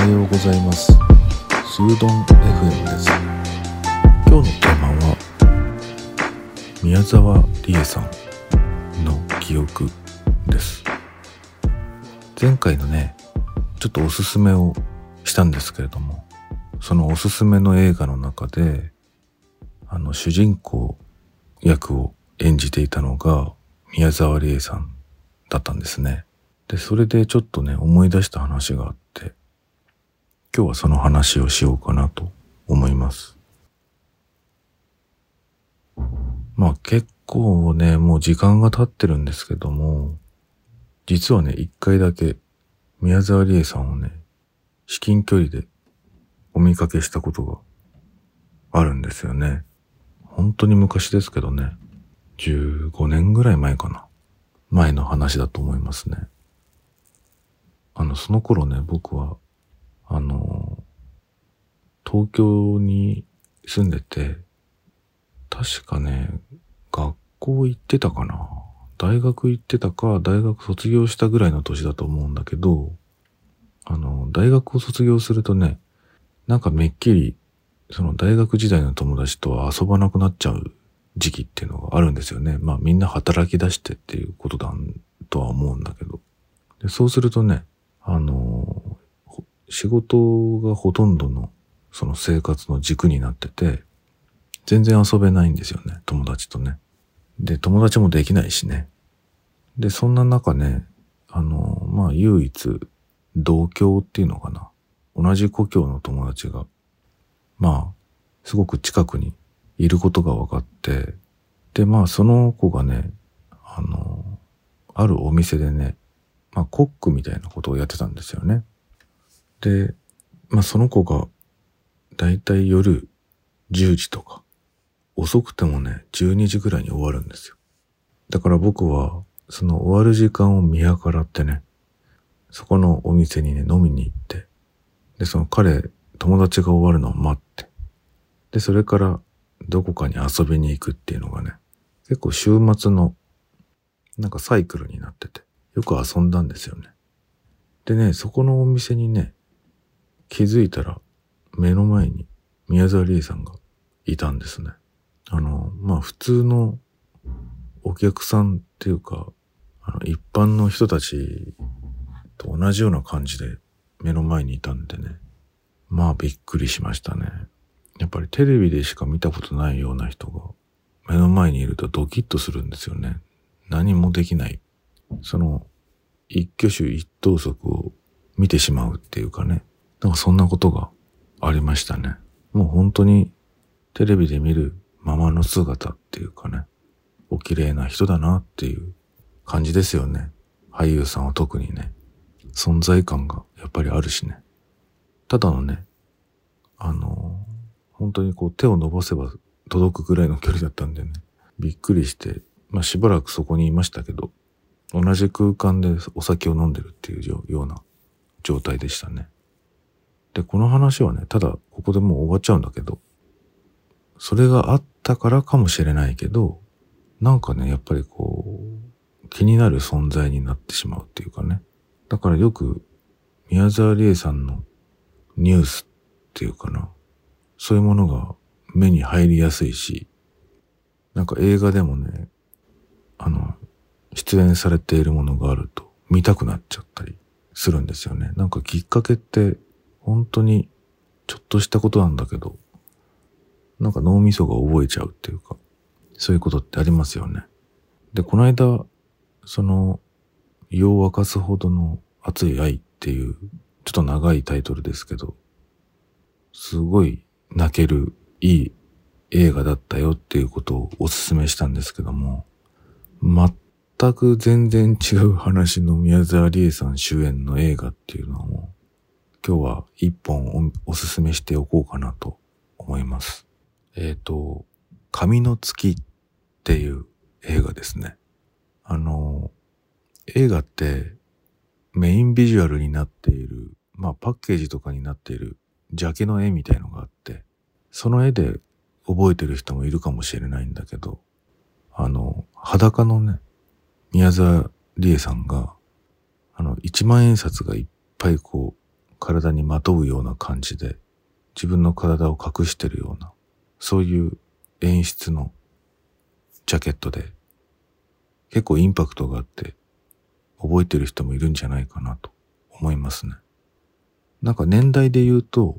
はようございます。スードン FM です。今日のテーマは宮沢りえさんの記憶です。前回のねちょっとおすすめをしたんですけれどもそのおすすめの映画の中であの主人公役を演じていたのが宮沢りえさんだったんですね。で、それでちょっとね、思い出した話があって、今日はその話をしようかなと思います。まあ結構ね、もう時間が経ってるんですけども、実はね、一回だけ宮沢りえさんをね、至近距離でお見かけしたことがあるんですよね。本当に昔ですけどね、15年ぐらい前かな。前の話だと思いますね。あの、その頃ね、僕は、あの、東京に住んでて、確かね、学校行ってたかな。大学行ってたか、大学卒業したぐらいの年だと思うんだけど、あの、大学を卒業するとね、なんかめっきり、その大学時代の友達とは遊ばなくなっちゃう時期っていうのがあるんですよね。まあみんな働き出してっていうことだとは思うんだけど。でそうするとね、あの、仕事がほとんどのその生活の軸になってて、全然遊べないんですよね、友達とね。で、友達もできないしね。で、そんな中ね、あの、まあ唯一同郷っていうのかな。同じ故郷の友達が、まあ、すごく近くにいることが分かって、で、まあその子がね、あの、あるお店でね、まあコックみたいなことをやってたんですよね。で、まあその子が、だいたい夜10時とか、遅くてもね、12時ぐらいに終わるんですよ。だから僕は、その終わる時間を見計らってね、そこのお店にね、飲みに行って、で、その彼、友達が終わるのを待って、で、それからどこかに遊びに行くっていうのがね、結構週末のなんかサイクルになってて、よく遊んだんですよね。でね、そこのお店にね、気づいたら目の前に宮沢りえさんがいたんですね。あの、まあ普通のお客さんっていうか、あの一般の人たちと同じような感じで目の前にいたんでね。まあびっくりしましたね。やっぱりテレビでしか見たことないような人が目の前にいるとドキッとするんですよね。何もできない。その一挙手一投足を見てしまうっていうかね。なんかそんなことがありましたね。もう本当にテレビで見るままの姿っていうかね。お綺麗な人だなっていう感じですよね。俳優さんは特にね。存在感がやっぱりあるしね。ただのね、あの本当にこう手を伸ばせば届くぐらいの距離だったんでね、びっくりして、まあしばらくそこにいましたけど、同じ空間でお酒を飲んでるっていうような状態でしたね。で、この話はね、ただここでもう終わっちゃうんだけど、それがあったからかもしれないけど、なんかね、やっぱりこう、気になる存在になってしまうっていうかね。だからよく、宮沢りえさんのニュースっていうかな。そういうものが目に入りやすいし、なんか映画でもね、あの、出演されているものがあると見たくなっちゃったりするんですよね。なんかきっかけって本当にちょっとしたことなんだけど、なんか脳みそが覚えちゃうっていうか、そういうことってありますよね。で、この間、その、胃を沸かすほどの熱い愛っていう、ちょっと長いタイトルですけど、すごい泣けるいい映画だったよっていうことをお勧めしたんですけども、全く全然違う話の宮沢りえさん主演の映画っていうのを今日は一本お勧めしておこうかなと思います。えっ、ー、と、神の月っていう映画ですね。あの、映画ってメインビジュアルになっている、まあパッケージとかになっているジケの絵みたいのがあって、その絵で覚えてる人もいるかもしれないんだけど、あの、裸のね、宮沢りえさんが、あの、一万円札がいっぱいこう、体にまとうような感じで、自分の体を隠してるような、そういう演出のジャケットで、結構インパクトがあって、覚えてる人もいるんじゃないかなと思いますね。なんか年代で言うと、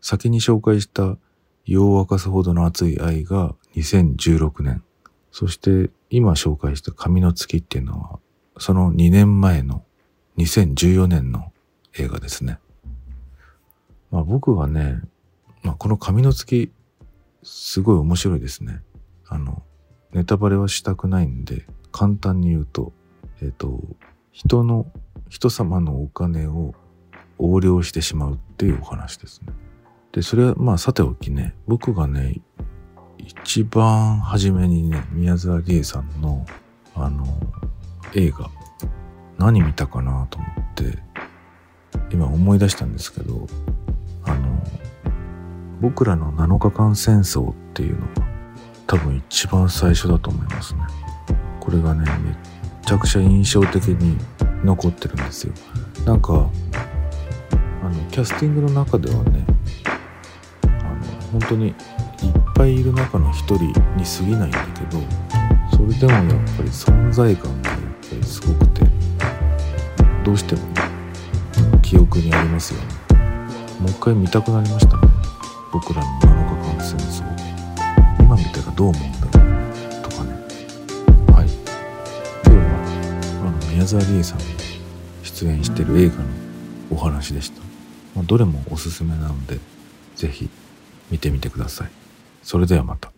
先に紹介した夜を沸かすほどの熱い愛が2016年。そして今紹介した髪の月っていうのは、その2年前の2014年の映画ですね。まあ僕はね、まあこの髪の月、すごい面白いですね。あの、ネタバレはしたくないんで、簡単に言うと、えっ、ー、と、人の、人様のお金を横領してしまうっていうお話ですね。で、それはまあさておきね、僕がね、一番初めにね、宮沢りえさんの、あの、映画、何見たかなと思って、今思い出したんですけど、あの、僕らの7日間戦争っていうのが多分一番最初だと思いますね。これがね、めっちゃくちゃ印象的に残ってるんですよ。なんか、あの、キャスティングの中ではね、あの、本当にいっぱいいる中の一人に過ぎないんだけど、それでもやっぱり存在感がやっぱりすごくて、どうしてもね、記憶にありますよね。もう一回見たくなりましたね。僕らの7日間戦争。今見たらどう思うんだろうとかね。はい。今日は、あの、宮沢りえさんが出演してる映画のお話でした。まあ、どれもおすすめなので、ぜひ見てみてください。それではまた。